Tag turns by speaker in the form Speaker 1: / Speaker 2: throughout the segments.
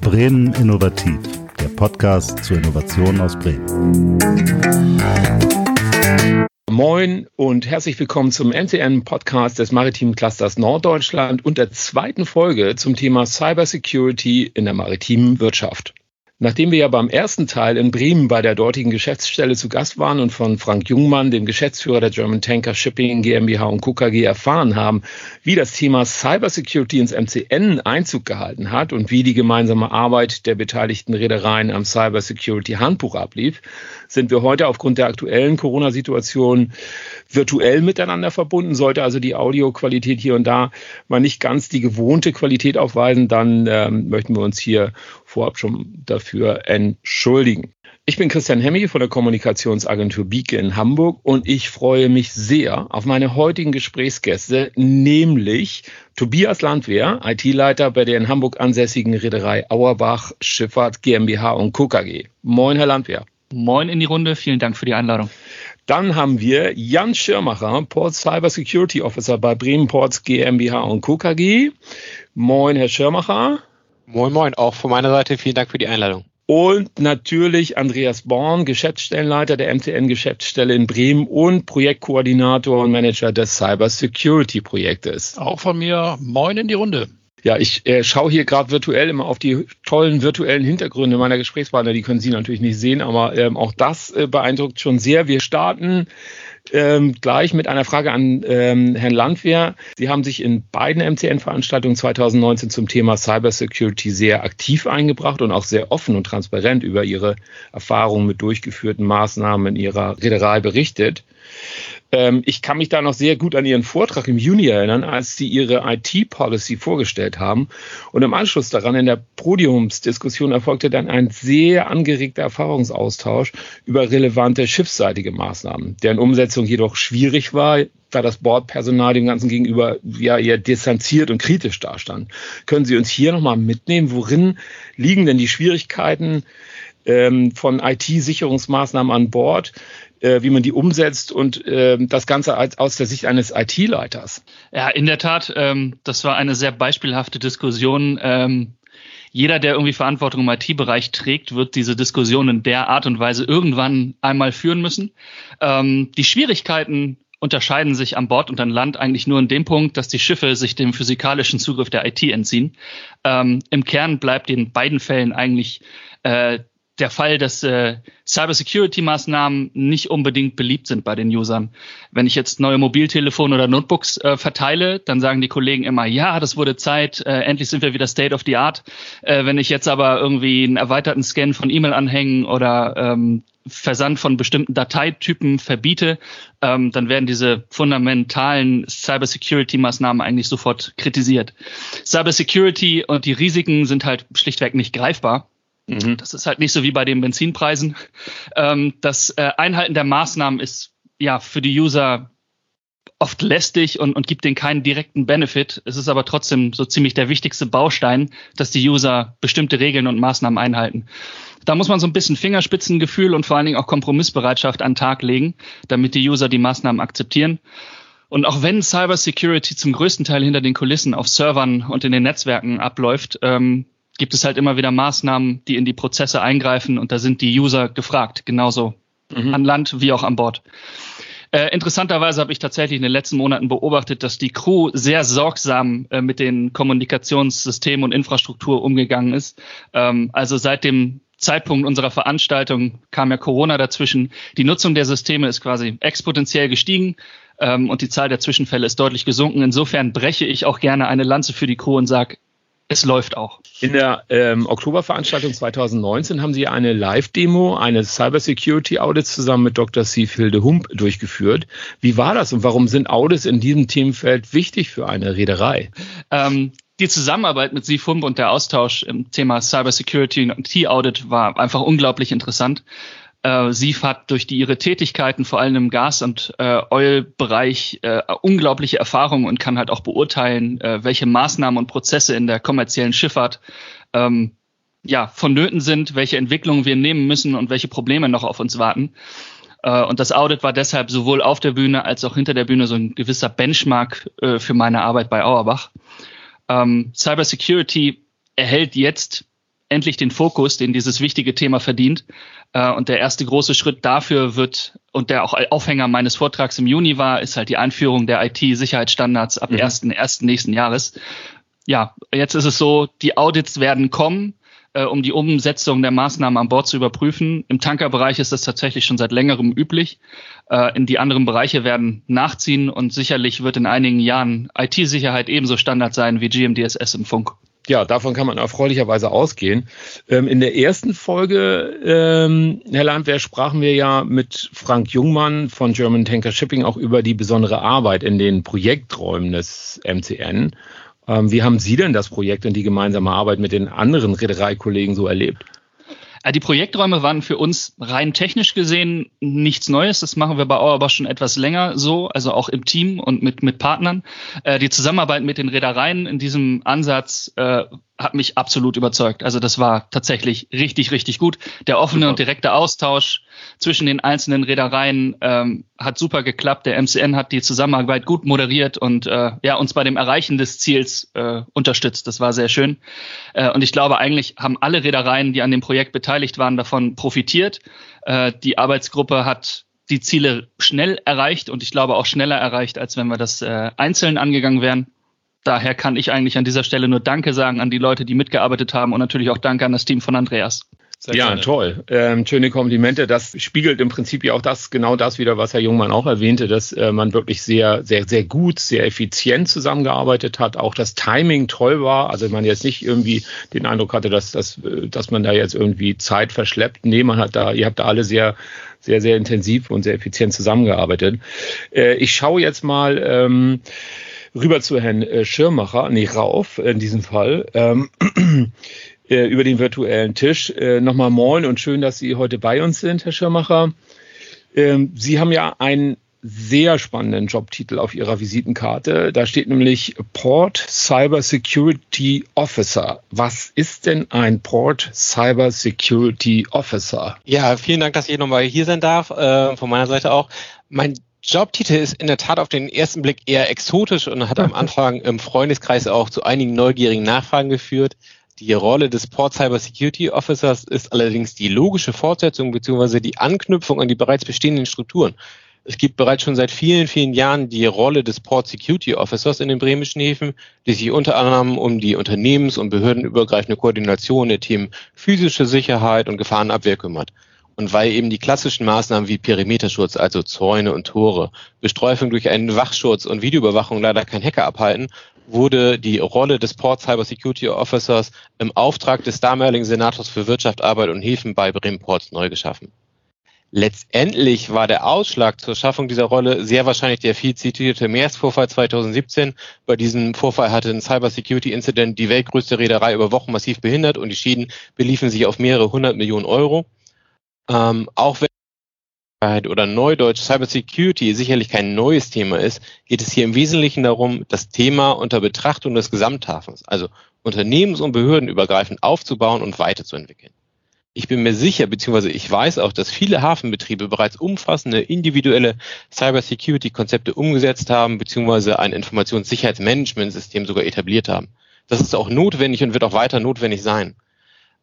Speaker 1: Bremen Innovativ, der Podcast zur Innovation aus Bremen.
Speaker 2: Moin und herzlich willkommen zum NCN-Podcast des Maritimen Clusters Norddeutschland und der zweiten Folge zum Thema Cybersecurity in der maritimen Wirtschaft. Nachdem wir ja beim ersten Teil in Bremen bei der dortigen Geschäftsstelle zu Gast waren und von Frank Jungmann, dem Geschäftsführer der German Tanker Shipping GmbH und KKG erfahren haben, wie das Thema Cybersecurity ins MCN Einzug gehalten hat und wie die gemeinsame Arbeit der beteiligten Reedereien am Cybersecurity Handbuch ablief, sind wir heute aufgrund der aktuellen Corona-Situation virtuell miteinander verbunden. Sollte also die Audioqualität hier und da mal nicht ganz die gewohnte Qualität aufweisen, dann ähm, möchten wir uns hier vorab schon dafür entschuldigen. Ich bin Christian Hemmi von der Kommunikationsagentur Bieke in Hamburg und ich freue mich sehr auf meine heutigen Gesprächsgäste, nämlich Tobias Landwehr, IT-Leiter bei der in Hamburg ansässigen Reederei Auerbach Schifffahrt GmbH und KKG. Moin, Herr Landwehr.
Speaker 3: Moin in die Runde, vielen Dank für die Einladung.
Speaker 2: Dann haben wir Jan Schirmacher, Port Cyber Security Officer bei Bremen Ports GmbH und KKG. Moin, Herr Schirmacher.
Speaker 4: Moin, moin, auch von meiner Seite vielen Dank für die Einladung.
Speaker 2: Und natürlich Andreas Born, Geschäftsstellenleiter der MTN-Geschäftsstelle in Bremen und Projektkoordinator und Manager des Cyber Security Projektes.
Speaker 5: Auch von mir, moin in die Runde.
Speaker 2: Ja, ich äh, schaue hier gerade virtuell immer auf die tollen virtuellen Hintergründe meiner Gesprächspartner. Die können Sie natürlich nicht sehen, aber ähm, auch das äh, beeindruckt schon sehr. Wir starten ähm, gleich mit einer Frage an ähm, Herrn Landwehr. Sie haben sich in beiden MCN-Veranstaltungen 2019 zum Thema Cybersecurity sehr aktiv eingebracht und auch sehr offen und transparent über Ihre Erfahrungen mit durchgeführten Maßnahmen in Ihrer Reederei berichtet. Ähm, ich kann mich da noch sehr gut an Ihren Vortrag im Juni erinnern, als Sie Ihre IT-Policy vorgestellt haben. Und im Anschluss daran in der Podiumsdiskussion erfolgte dann ein sehr angeregter Erfahrungsaustausch über relevante schiffsseitige Maßnahmen, deren Umsetzung jedoch schwierig war, da das Bordpersonal dem Ganzen gegenüber ja eher distanziert und kritisch dastand. Können Sie uns hier nochmal mitnehmen, worin liegen denn die Schwierigkeiten ähm, von IT-Sicherungsmaßnahmen an Bord? äh, wie man die umsetzt und äh, das Ganze als, aus der Sicht eines IT-Leiters.
Speaker 3: Ja, in der Tat, ähm, das war eine sehr beispielhafte Diskussion. Ähm, jeder, der irgendwie Verantwortung im IT-Bereich trägt, wird diese Diskussion in der Art und Weise irgendwann einmal führen müssen. Ähm, die Schwierigkeiten unterscheiden sich an Bord und an Land eigentlich nur in dem Punkt, dass die Schiffe sich dem physikalischen Zugriff der IT entziehen. Ähm, Im Kern bleibt in beiden Fällen eigentlich äh, der Fall, dass äh, Cybersecurity-Maßnahmen nicht unbedingt beliebt sind bei den Usern. Wenn ich jetzt neue Mobiltelefone oder Notebooks äh, verteile, dann sagen die Kollegen immer, ja, das wurde Zeit, äh, endlich sind wir wieder State of the Art. Äh, wenn ich jetzt aber irgendwie einen erweiterten Scan von E-Mail-Anhängen oder ähm, Versand von bestimmten Dateitypen verbiete, ähm, dann werden diese fundamentalen Cybersecurity-Maßnahmen eigentlich sofort kritisiert. Cybersecurity und die Risiken sind halt schlichtweg nicht greifbar. Mhm. Das ist halt nicht so wie bei den Benzinpreisen. Ähm, das äh, Einhalten der Maßnahmen ist ja für die User oft lästig und, und gibt denen keinen direkten Benefit. Es ist aber trotzdem so ziemlich der wichtigste Baustein, dass die User bestimmte Regeln und Maßnahmen einhalten. Da muss man so ein bisschen Fingerspitzengefühl und vor allen Dingen auch Kompromissbereitschaft an den Tag legen, damit die User die Maßnahmen akzeptieren. Und auch wenn Cybersecurity zum größten Teil hinter den Kulissen auf Servern und in den Netzwerken abläuft, ähm, gibt es halt immer wieder Maßnahmen, die in die Prozesse eingreifen und da sind die User gefragt, genauso mhm. an Land wie auch an Bord. Äh, interessanterweise habe ich tatsächlich in den letzten Monaten beobachtet, dass die Crew sehr sorgsam äh, mit den Kommunikationssystemen und Infrastruktur umgegangen ist. Ähm, also seit dem Zeitpunkt unserer Veranstaltung kam ja Corona dazwischen. Die Nutzung der Systeme ist quasi exponentiell gestiegen ähm, und die Zahl der Zwischenfälle ist deutlich gesunken. Insofern breche ich auch gerne eine Lanze für die Crew und sage, es läuft auch.
Speaker 2: In der ähm, Oktoberveranstaltung 2019 haben Sie eine Live-Demo eines Cybersecurity-Audits zusammen mit Dr. Siefhilde Hump durchgeführt. Wie war das und warum sind Audits in diesem Themenfeld wichtig für eine Reederei?
Speaker 3: Ähm, die Zusammenarbeit mit SIFUMB und der Austausch im Thema Cybersecurity und T-Audit war einfach unglaublich interessant. Äh, SIF hat durch die, ihre Tätigkeiten, vor allem im Gas- und äh, Oil-Bereich, äh, unglaubliche Erfahrungen und kann halt auch beurteilen, äh, welche Maßnahmen und Prozesse in der kommerziellen Schifffahrt ähm, ja, vonnöten sind, welche Entwicklungen wir nehmen müssen und welche Probleme noch auf uns warten. Äh, und das Audit war deshalb sowohl auf der Bühne als auch hinter der Bühne so ein gewisser Benchmark äh, für meine Arbeit bei Auerbach. Ähm, Cybersecurity erhält jetzt endlich den Fokus, den dieses wichtige Thema verdient. Äh, und der erste große Schritt dafür wird, und der auch Aufhänger meines Vortrags im Juni war, ist halt die Einführung der IT-Sicherheitsstandards ab mhm. 1.1. nächsten Jahres. Ja, jetzt ist es so, die Audits werden kommen äh, um die Umsetzung der Maßnahmen an Bord zu überprüfen. Im Tankerbereich ist das tatsächlich schon seit längerem üblich. Äh, in die anderen Bereiche werden nachziehen und sicherlich wird in einigen Jahren IT-Sicherheit ebenso Standard sein wie GMDSS im Funk.
Speaker 2: Ja, davon kann man erfreulicherweise ausgehen. Ähm, in der ersten Folge, ähm, Herr Landwehr, sprachen wir ja mit Frank Jungmann von German Tanker Shipping auch über die besondere Arbeit in den Projekträumen des MCN. Ähm, wie haben Sie denn das Projekt und die gemeinsame Arbeit mit den anderen Reedereikollegen so erlebt?
Speaker 3: Äh, die Projekträume waren für uns rein technisch gesehen nichts Neues. Das machen wir bei Auerbach schon etwas länger so, also auch im Team und mit, mit Partnern. Äh, die Zusammenarbeit mit den Reedereien in diesem Ansatz äh, hat mich absolut überzeugt. Also das war tatsächlich richtig, richtig gut. Der offene super. und direkte Austausch zwischen den einzelnen Reedereien ähm, hat super geklappt. Der MCN hat die Zusammenarbeit gut moderiert und äh, ja uns bei dem Erreichen des Ziels äh, unterstützt. Das war sehr schön. Äh, und ich glaube, eigentlich haben alle Reedereien, die an dem Projekt beteiligt waren, davon profitiert. Äh, die Arbeitsgruppe hat die Ziele schnell erreicht und ich glaube auch schneller erreicht, als wenn wir das äh, einzeln angegangen wären daher kann ich eigentlich an dieser Stelle nur Danke sagen an die Leute, die mitgearbeitet haben und natürlich auch Danke an das Team von Andreas.
Speaker 2: Sehr ja, gerne. toll. Ähm, schöne Komplimente. Das spiegelt im Prinzip ja auch das, genau das wieder, was Herr Jungmann auch erwähnte, dass äh, man wirklich sehr, sehr, sehr gut, sehr effizient zusammengearbeitet hat. Auch das Timing toll war. Also man jetzt nicht irgendwie den Eindruck hatte, dass, dass, äh, dass man da jetzt irgendwie Zeit verschleppt. Nee, man hat da, ihr habt da alle sehr, sehr, sehr intensiv und sehr effizient zusammengearbeitet. Äh, ich schaue jetzt mal, ähm, rüber zu Herrn äh, Schirmacher, nee, Rauf in diesem Fall, ähm, äh, über den virtuellen Tisch. Äh, Nochmal moin und schön, dass Sie heute bei uns sind, Herr Schirmacher. Ähm, Sie haben ja einen sehr spannenden Jobtitel auf Ihrer Visitenkarte. Da steht nämlich Port Cyber Security Officer. Was ist denn ein Port Cyber Security Officer?
Speaker 4: Ja, vielen Dank, dass ich nochmal hier sein darf. Äh, von meiner Seite auch. Mein Jobtitel ist in der Tat auf den ersten Blick eher exotisch und hat am Anfang im Freundeskreis auch zu einigen neugierigen Nachfragen geführt. Die Rolle des Port Cyber Security Officers ist allerdings die logische Fortsetzung bzw. die Anknüpfung an die bereits bestehenden Strukturen. Es gibt bereits schon seit vielen, vielen Jahren die Rolle des Port Security Officers in den bremischen Häfen, die sich unter anderem um die unternehmens- und behördenübergreifende Koordination der Themen physische Sicherheit und Gefahrenabwehr kümmert. Und weil eben die klassischen Maßnahmen wie Perimeterschutz, also Zäune und Tore, Bestreufung durch einen Wachschutz und Videoüberwachung leider kein Hacker abhalten, wurde die Rolle des Port Cyber Security Officers im Auftrag des damaligen Senators für Wirtschaft, Arbeit und Häfen bei Bremen Ports neu geschaffen. Letztendlich war der Ausschlag zur Schaffung dieser Rolle sehr wahrscheinlich der viel zitierte Meersvorfall 2017. Bei diesem Vorfall hatte ein Cyber Security Incident die weltgrößte Reederei über Wochen massiv behindert und die Schäden beliefen sich auf mehrere hundert Millionen Euro. Ähm, auch wenn oder Neudeutsch Cybersecurity sicherlich kein neues Thema ist, geht es hier im Wesentlichen darum, das Thema unter Betrachtung des Gesamthafens, also unternehmens- und behördenübergreifend aufzubauen und weiterzuentwickeln. Ich bin mir sicher, beziehungsweise ich weiß auch, dass viele Hafenbetriebe bereits umfassende individuelle Cybersecurity-Konzepte umgesetzt haben, beziehungsweise ein Informationssicherheitsmanagementsystem sogar etabliert haben. Das ist auch notwendig und wird auch weiter notwendig sein.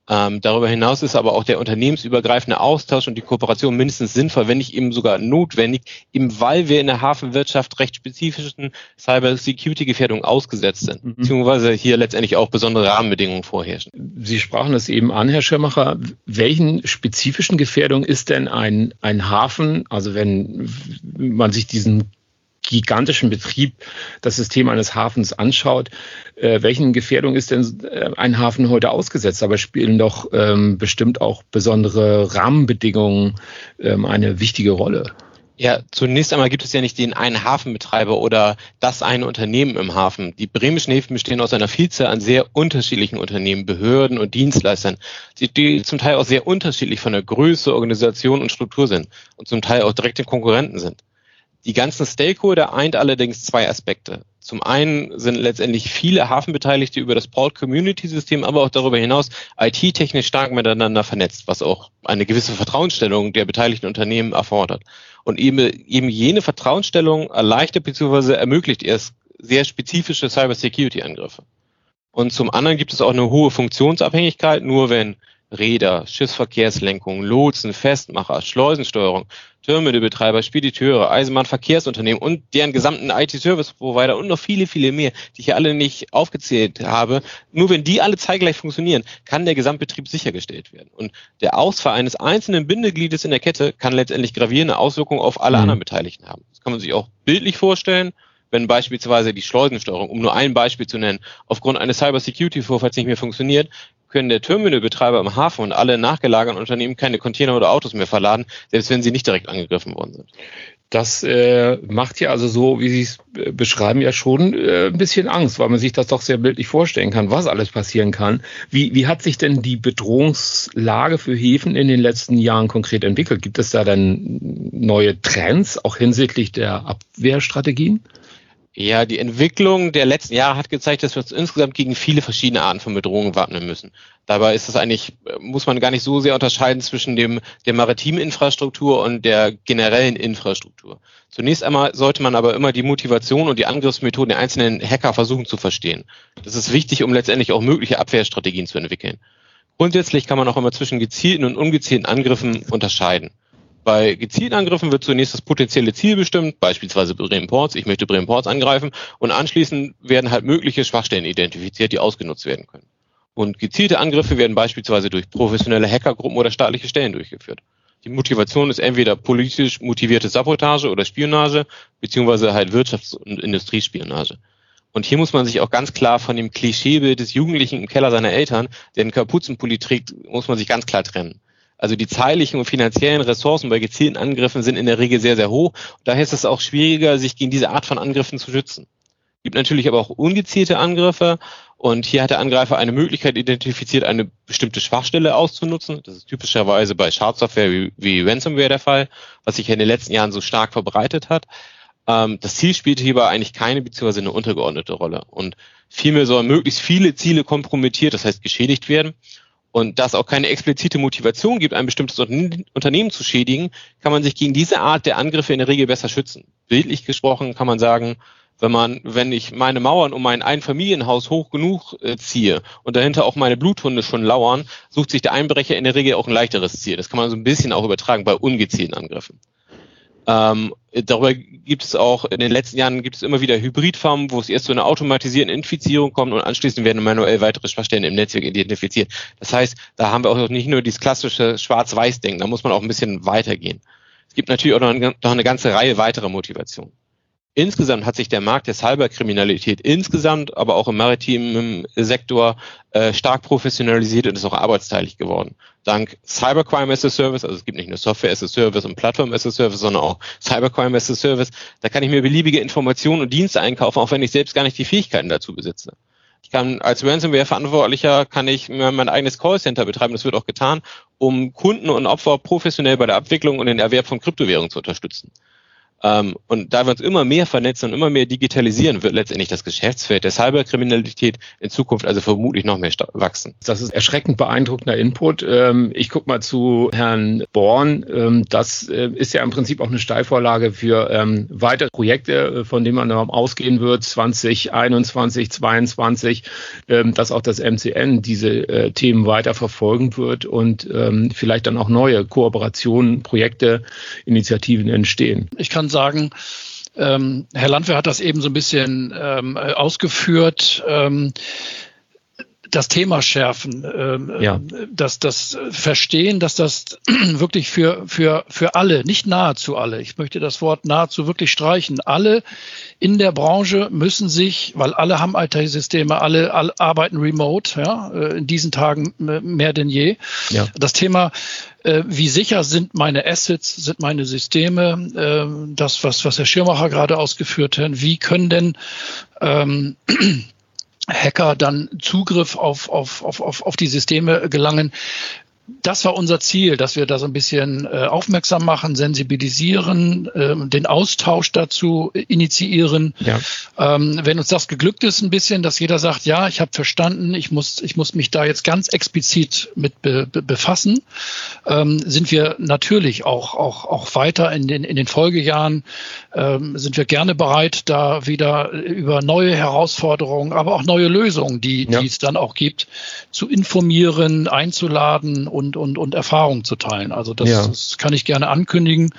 Speaker 4: Ähm, darüber hinaus ist aber auch der unternehmensübergreifende Austausch und die Kooperation mindestens sinnvoll, wenn nicht eben sogar notwendig, eben weil wir in der Hafenwirtschaft recht spezifischen Cyber-Security-Gefährdungen ausgesetzt sind, mhm. beziehungsweise hier letztendlich auch besondere Rahmenbedingungen vorherrschen.
Speaker 2: Sie sprachen es eben an, Herr Schirmacher. Welchen spezifischen Gefährdungen ist denn ein, ein Hafen, also wenn man sich diesen gigantischen Betrieb das System eines Hafens anschaut, äh, welchen Gefährdungen ist denn äh, ein Hafen heute ausgesetzt? Aber spielen doch ähm, bestimmt auch besondere Rahmenbedingungen ähm, eine wichtige Rolle.
Speaker 4: Ja, zunächst einmal gibt es ja nicht den einen Hafenbetreiber oder das eine Unternehmen im Hafen. Die bremischen Häfen bestehen aus einer Vielzahl an sehr unterschiedlichen Unternehmen, Behörden und Dienstleistern, die zum Teil auch sehr unterschiedlich von der Größe, Organisation und Struktur sind und zum Teil auch direkte Konkurrenten sind. Die ganzen Stakeholder eint allerdings zwei Aspekte. Zum einen sind letztendlich viele Hafenbeteiligte über das Port Community System, aber auch darüber hinaus IT-technisch stark miteinander vernetzt, was auch eine gewisse Vertrauensstellung der beteiligten Unternehmen erfordert. Und eben, eben jene Vertrauensstellung erleichtert bzw. ermöglicht erst sehr spezifische Cyber-Security-Angriffe. Und zum anderen gibt es auch eine hohe Funktionsabhängigkeit, nur wenn Räder, Schiffsverkehrslenkung, Lotsen, Festmacher, Schleusensteuerung, Terminalbetreiber, Spediteure, Eisenbahnverkehrsunternehmen und deren gesamten IT-Service-Provider und noch viele, viele mehr, die ich hier alle nicht aufgezählt habe. Nur wenn die alle zeitgleich funktionieren, kann der Gesamtbetrieb sichergestellt werden. Und der Ausfall eines einzelnen Bindegliedes in der Kette kann letztendlich gravierende Auswirkungen auf alle mhm. anderen Beteiligten haben. Das kann man sich auch bildlich vorstellen wenn beispielsweise die Schleusensteuerung, um nur ein Beispiel zu nennen, aufgrund eines Cyber-Security-Vorfalls nicht mehr funktioniert, können der Terminalbetreiber im Hafen und alle nachgelagerten Unternehmen keine Container oder Autos mehr verladen, selbst wenn sie nicht direkt angegriffen worden sind.
Speaker 2: Das äh, macht ja also so, wie Sie es äh, beschreiben, ja schon äh, ein bisschen Angst, weil man sich das doch sehr bildlich vorstellen kann, was alles passieren kann. Wie, wie hat sich denn die Bedrohungslage für Häfen in den letzten Jahren konkret entwickelt? Gibt es da dann neue Trends, auch hinsichtlich der Abwehrstrategien?
Speaker 4: Ja, die Entwicklung der letzten Jahre hat gezeigt, dass wir uns insgesamt gegen viele verschiedene Arten von Bedrohungen wappnen müssen. Dabei ist es eigentlich, muss man gar nicht so sehr unterscheiden zwischen dem, der maritimen Infrastruktur und der generellen Infrastruktur. Zunächst einmal sollte man aber immer die Motivation und die Angriffsmethoden der einzelnen Hacker versuchen zu verstehen. Das ist wichtig, um letztendlich auch mögliche Abwehrstrategien zu entwickeln. Grundsätzlich kann man auch immer zwischen gezielten und ungezielten Angriffen unterscheiden. Bei gezielten Angriffen wird zunächst das potenzielle Ziel bestimmt, beispielsweise Bremen Ports. Ich möchte Bremen Ports angreifen und anschließend werden halt mögliche Schwachstellen identifiziert, die ausgenutzt werden können. Und gezielte Angriffe werden beispielsweise durch professionelle Hackergruppen oder staatliche Stellen durchgeführt. Die Motivation ist entweder politisch motivierte Sabotage oder Spionage, beziehungsweise halt Wirtschafts- und Industriespionage. Und hier muss man sich auch ganz klar von dem Klischeebild des Jugendlichen im Keller seiner Eltern, der einen Kapuzenpulli trägt, muss man sich ganz klar trennen. Also die zeitlichen und finanziellen Ressourcen bei gezielten Angriffen sind in der Regel sehr, sehr hoch. Daher ist es auch schwieriger, sich gegen diese Art von Angriffen zu schützen. Es gibt natürlich aber auch ungezielte Angriffe und hier hat der Angreifer eine Möglichkeit identifiziert, eine bestimmte Schwachstelle auszunutzen. Das ist typischerweise bei Schadsoftware wie, wie Ransomware der Fall, was sich in den letzten Jahren so stark verbreitet hat. Ähm, das Ziel spielt hierbei eigentlich keine bzw. eine untergeordnete Rolle. Und vielmehr sollen möglichst viele Ziele kompromittiert, das heißt geschädigt werden und da es auch keine explizite Motivation gibt, ein bestimmtes Unternehmen zu schädigen, kann man sich gegen diese Art der Angriffe in der Regel besser schützen. Bildlich gesprochen kann man sagen, wenn man, wenn ich meine Mauern um mein Einfamilienhaus hoch genug äh, ziehe und dahinter auch meine Bluthunde schon lauern, sucht sich der Einbrecher in der Regel auch ein leichteres Ziel. Das kann man so ein bisschen auch übertragen bei ungezielten Angriffen. Ähm, darüber gibt es auch, in den letzten Jahren gibt es immer wieder Hybridfarmen, wo es erst zu einer automatisierten Infizierung kommt und anschließend werden manuell weitere Schwachstellen im Netzwerk identifiziert. Das heißt, da haben wir auch nicht nur dieses klassische Schwarz-Weiß-Denken, da muss man auch ein bisschen weitergehen. Es gibt natürlich auch noch eine, ganze Reihe weiterer Motivationen. Insgesamt hat sich der Markt der Cyberkriminalität insgesamt, aber auch im maritimen Sektor äh, stark professionalisiert und ist auch arbeitsteilig geworden. Dank Cybercrime as a Service, also es gibt nicht nur Software as a Service und Plattform as a Service, sondern auch Cybercrime as a Service. Da kann ich mir beliebige Informationen und Dienste einkaufen, auch wenn ich selbst gar nicht die Fähigkeiten dazu besitze. Ich kann als Ransomware-Verantwortlicher kann ich mein eigenes Callcenter betreiben. Das wird auch getan, um Kunden und Opfer professionell bei der Abwicklung und den Erwerb von Kryptowährungen zu unterstützen. Ähm, und da wir uns immer mehr vernetzen und immer mehr digitalisieren, wird letztendlich das Geschäftsfeld der Cyberkriminalität in Zukunft also vermutlich noch mehr wachsen.
Speaker 2: Das ist erschreckend beeindruckender Input. Ähm, ich gucke mal zu Herrn Born. Ähm, das äh, ist ja im Prinzip auch eine Steilvorlage für ähm, weitere Projekte, äh, von denen man ausgehen wird, 2021, 2022, ähm, dass auch das MCN diese äh, Themen weiter verfolgen wird und ähm, vielleicht dann auch neue Kooperationen, Projekte, Initiativen entstehen.
Speaker 5: Ich kann sagen, ähm, Herr Landwehr hat das eben so ein bisschen ähm, ausgeführt. Ähm, das Thema schärfen, ähm, ja. das, das Verstehen, dass das wirklich für, für, für alle, nicht nahezu alle, ich möchte das Wort nahezu wirklich streichen, alle in der Branche müssen sich, weil alle haben IT-Systeme, alle, alle, arbeiten remote, ja, äh, in diesen Tagen mehr denn je. Ja. Das Thema äh, wie sicher sind meine Assets, sind meine Systeme, äh, das, was, was Herr Schirmacher gerade ausgeführt hat, wie können denn ähm, Hacker dann Zugriff auf, auf, auf, auf, auf die Systeme gelangen. Das war unser Ziel, dass wir da so ein bisschen äh, aufmerksam machen, sensibilisieren, äh, den Austausch dazu initiieren. Ja. Ähm, wenn uns das geglückt ist, ein bisschen, dass jeder sagt, ja, ich habe verstanden, ich muss, ich muss mich da jetzt ganz explizit mit be, be, befassen, ähm, sind wir natürlich auch, auch, auch weiter in den, in den Folgejahren, ähm, sind wir gerne bereit, da wieder über neue Herausforderungen, aber auch neue Lösungen, die, ja. die es dann auch gibt, zu informieren, einzuladen und, und, und Erfahrungen zu teilen. Also das, ja. das kann ich gerne ankündigen,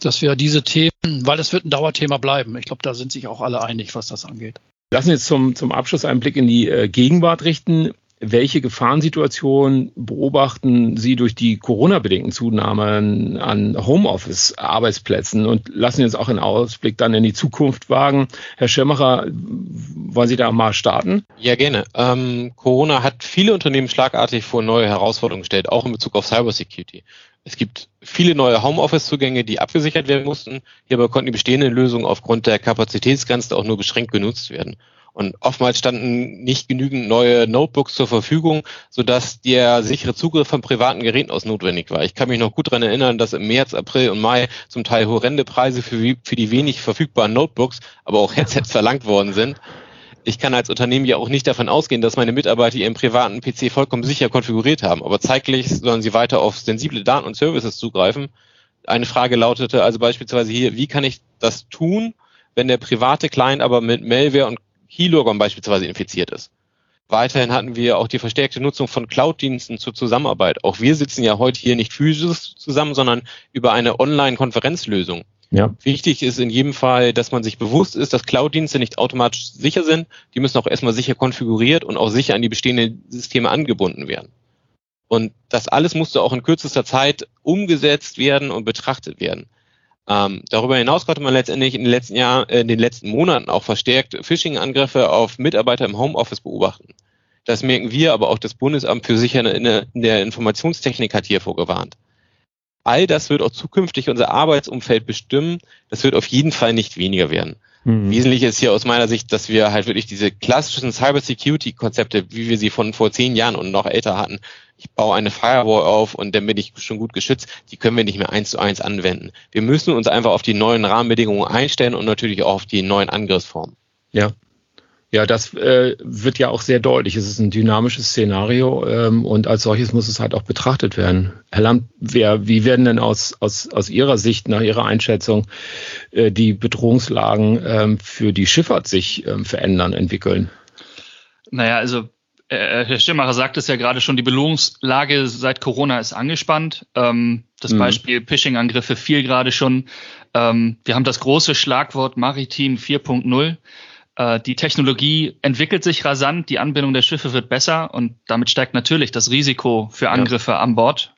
Speaker 5: dass wir diese Themen, weil es wird ein Dauerthema bleiben. Ich glaube, da sind sich auch alle einig, was das angeht.
Speaker 2: Lassen wir jetzt zum, zum Abschluss einen Blick in die äh, Gegenwart richten welche Gefahrensituationen beobachten Sie durch die Corona-bedingten Zunahmen an Homeoffice-Arbeitsplätzen und lassen jetzt auch einen Ausblick dann in die Zukunft wagen? Herr Schirmacher, wollen Sie da mal starten?
Speaker 4: Ja, gerne. Ähm, Corona hat viele Unternehmen schlagartig vor neue Herausforderungen gestellt, auch in Bezug auf Cybersecurity. Es gibt viele neue Homeoffice-Zugänge, die abgesichert werden mussten. Hierbei konnten die bestehenden Lösungen aufgrund der Kapazitätsgrenze auch nur beschränkt genutzt werden. Und oftmals standen nicht genügend neue Notebooks zur Verfügung, sodass der sichere Zugriff von privaten Geräten aus notwendig war. Ich kann mich noch gut daran erinnern, dass im März, April und Mai zum Teil horrende Preise für, für die wenig verfügbaren Notebooks, aber auch Headsets verlangt worden sind. Ich kann als Unternehmen ja auch nicht davon ausgehen, dass meine Mitarbeiter ihren privaten PC vollkommen sicher konfiguriert haben. Aber zeitgleich sollen sie weiter auf sensible Daten und Services zugreifen. Eine Frage lautete also beispielsweise hier, wie kann ich das tun, wenn der private Client aber mit Malware und Keylogger beispielsweise infiziert ist. Weiterhin hatten wir auch die verstärkte Nutzung von Cloud-Diensten zur Zusammenarbeit. Auch wir sitzen ja heute hier nicht physisch zusammen, sondern über eine Online-Konferenzlösung. Ja. Wichtig ist in jedem Fall, dass man sich bewusst ist, dass Cloud-Dienste nicht automatisch sicher sind. Die müssen auch erstmal sicher konfiguriert und auch sicher an die bestehenden Systeme angebunden werden. Und das alles musste auch in kürzester Zeit umgesetzt werden und betrachtet werden. Ähm, darüber hinaus konnte man letztendlich in den letzten Jahren, äh, in den letzten Monaten auch verstärkt Phishing-Angriffe auf Mitarbeiter im Homeoffice beobachten. Das merken wir, aber auch das Bundesamt für Sicherheit in der Informationstechnik hat hier vorgewarnt. All das wird auch zukünftig unser Arbeitsumfeld bestimmen. Das wird auf jeden Fall nicht weniger werden. Mhm. Wesentlich ist hier aus meiner Sicht, dass wir halt wirklich diese klassischen Cybersecurity-Konzepte, wie wir sie von vor zehn Jahren und noch älter hatten, ich baue eine Firewall auf und dann bin ich schon gut geschützt, die können wir nicht mehr eins zu eins anwenden. Wir müssen uns einfach auf die neuen Rahmenbedingungen einstellen und natürlich auch auf die neuen Angriffsformen.
Speaker 2: Ja. Ja, das äh, wird ja auch sehr deutlich. Es ist ein dynamisches Szenario ähm, und als solches muss es halt auch betrachtet werden. Herr Lamp, wer, wie werden denn aus, aus, aus Ihrer Sicht, nach Ihrer Einschätzung, äh, die Bedrohungslagen ähm, für die Schifffahrt sich ähm, verändern, entwickeln?
Speaker 3: Naja, also äh, Herr Stimmacher sagt es ja gerade schon, die Belohnungslage seit Corona ist angespannt. Ähm, das mhm. Beispiel Phishing-Angriffe fiel gerade schon. Ähm, wir haben das große Schlagwort Maritim 4.0. Äh, die Technologie entwickelt sich rasant, die Anbindung der Schiffe wird besser und damit steigt natürlich das Risiko für Angriffe ja. an Bord.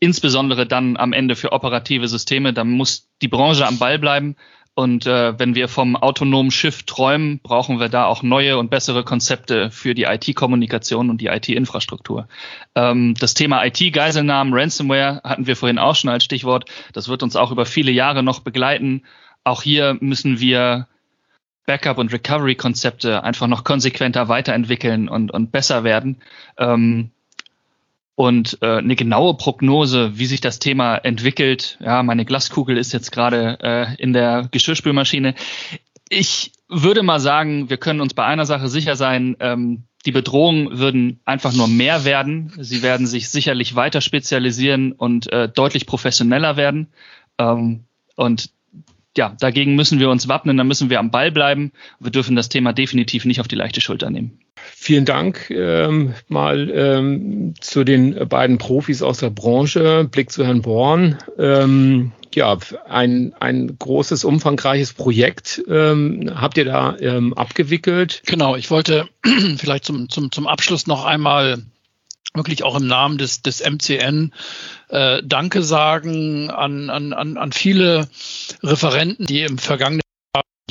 Speaker 3: Insbesondere dann am Ende für operative Systeme. Da muss die Branche am Ball bleiben. Und äh, wenn wir vom autonomen Schiff träumen, brauchen wir da auch neue und bessere Konzepte für die IT-Kommunikation und die IT-Infrastruktur. Ähm, das Thema IT-Geiselnahmen, Ransomware hatten wir vorhin auch schon als Stichwort. Das wird uns auch über viele Jahre noch begleiten. Auch hier müssen wir Backup- und Recovery-Konzepte einfach noch konsequenter weiterentwickeln und, und besser werden. Ähm, und äh, eine genaue Prognose, wie sich das Thema entwickelt. Ja, meine Glaskugel ist jetzt gerade äh, in der Geschirrspülmaschine. Ich würde mal sagen, wir können uns bei einer Sache sicher sein, ähm, die Bedrohungen würden einfach nur mehr werden. Sie werden sich sicherlich weiter spezialisieren und äh, deutlich professioneller werden. Ähm, und ja, dagegen müssen wir uns wappnen, da müssen wir am Ball bleiben. Wir dürfen das Thema definitiv nicht auf die leichte Schulter nehmen.
Speaker 2: Vielen Dank ähm, mal ähm, zu den beiden Profis aus der Branche. Blick zu Herrn Born. Ähm, ja, ein, ein großes, umfangreiches Projekt ähm, habt ihr da ähm, abgewickelt.
Speaker 5: Genau, ich wollte vielleicht zum, zum, zum Abschluss noch einmal wirklich auch im Namen des, des MCN äh, Danke sagen an, an, an viele Referenten, die im vergangenen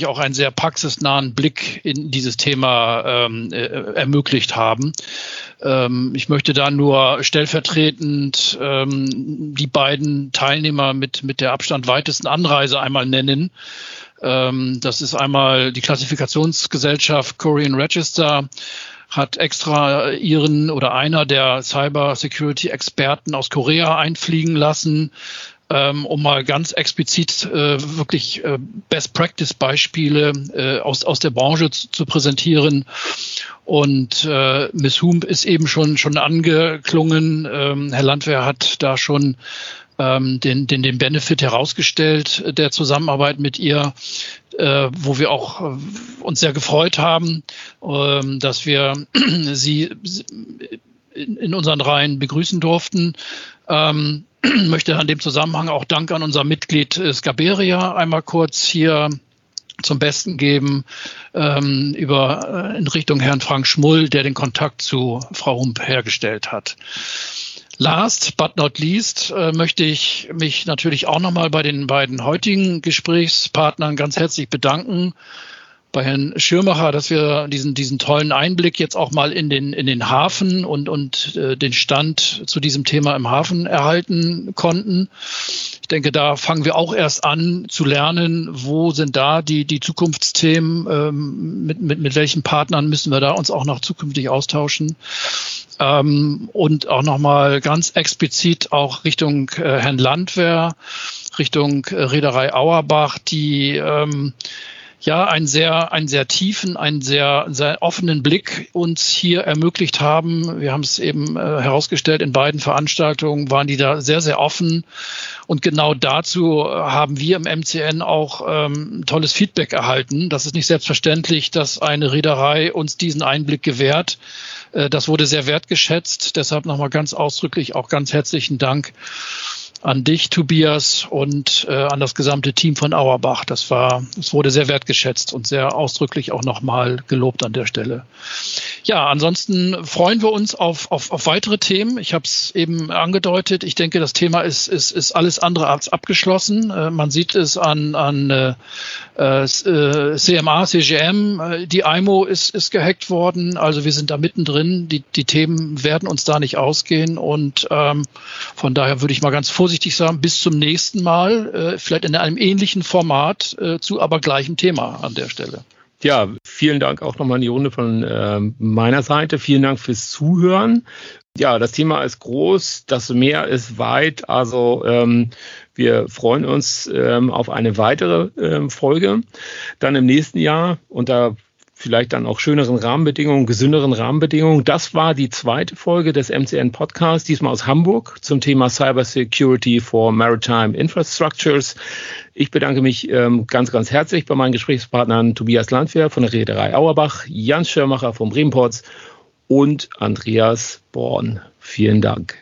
Speaker 5: auch einen sehr praxisnahen Blick in dieses Thema ähm, äh, ermöglicht haben. Ähm, ich möchte da nur stellvertretend ähm, die beiden Teilnehmer mit, mit der Abstand weitesten Anreise einmal nennen. Ähm, das ist einmal die Klassifikationsgesellschaft Korean Register hat extra ihren oder einer der Cyber Security Experten aus Korea einfliegen lassen, ähm, um mal ganz explizit äh, wirklich äh, Best Practice Beispiele äh, aus, aus der Branche zu, zu präsentieren. Und äh, Miss Hump ist eben schon, schon angeklungen. Ähm, Herr Landwehr hat da schon ähm, den, den, den Benefit herausgestellt der Zusammenarbeit mit ihr, äh, wo wir auch äh, uns sehr gefreut haben, äh, dass wir sie in, in unseren Reihen begrüßen durften. Ähm, möchte an dem Zusammenhang auch Dank an unser Mitglied äh, Scaberia einmal kurz hier zum Besten geben ähm, über äh, in Richtung Herrn Frank Schmull, der den Kontakt zu Frau Hump hergestellt hat. Last but not least äh, möchte ich mich natürlich auch nochmal bei den beiden heutigen Gesprächspartnern ganz herzlich bedanken bei Herrn Schirmacher, dass wir diesen, diesen tollen Einblick jetzt auch mal in den, in den Hafen und, und äh, den Stand zu diesem Thema im Hafen erhalten konnten. Ich denke, da fangen wir auch erst an zu lernen, wo sind da die, die Zukunftsthemen, ähm, mit, mit, mit welchen Partnern müssen wir da uns auch noch zukünftig austauschen. Ähm, und auch nochmal ganz explizit auch Richtung äh, Herrn Landwehr, Richtung äh, Reederei Auerbach, die ähm, ja einen sehr, einen sehr tiefen, einen sehr, sehr offenen Blick uns hier ermöglicht haben. Wir haben es eben äh, herausgestellt, in beiden Veranstaltungen waren die da sehr, sehr offen. Und genau dazu haben wir im MCN auch ähm, tolles Feedback erhalten. Das ist nicht selbstverständlich, dass eine Reederei uns diesen Einblick gewährt. Äh, das wurde sehr wertgeschätzt. Deshalb nochmal ganz ausdrücklich auch ganz herzlichen Dank an dich, Tobias, und äh, an das gesamte Team von Auerbach. Das war, es wurde sehr wertgeschätzt und sehr ausdrücklich auch nochmal gelobt an der Stelle. Ja, ansonsten freuen wir uns auf, auf, auf weitere Themen. Ich habe es eben angedeutet. Ich denke, das Thema ist, ist, ist alles andere als abgeschlossen. Äh, man sieht es an, an äh, äh, CMA, CGM. Äh, die IMO ist, ist gehackt worden. Also wir sind da mittendrin. Die, die Themen werden uns da nicht ausgehen. Und ähm, von daher würde ich mal ganz vorsichtig sagen, bis zum nächsten Mal, äh, vielleicht in einem ähnlichen Format, äh, zu aber gleichem Thema an der Stelle.
Speaker 2: Ja, vielen Dank auch nochmal in die Runde von äh, meiner Seite. Vielen Dank fürs Zuhören. Ja, das Thema ist groß, das Meer ist weit. Also ähm, wir freuen uns ähm, auf eine weitere ähm, Folge dann im nächsten Jahr unter vielleicht dann auch schöneren Rahmenbedingungen, gesünderen Rahmenbedingungen. Das war die zweite Folge des MCN Podcasts, diesmal aus Hamburg zum Thema Cyber Security for Maritime Infrastructures. Ich bedanke mich ähm, ganz, ganz herzlich bei meinen Gesprächspartnern Tobias Landwehr von der Reederei Auerbach, Jan Schirmacher vom Bremenports und Andreas Born. Vielen Dank.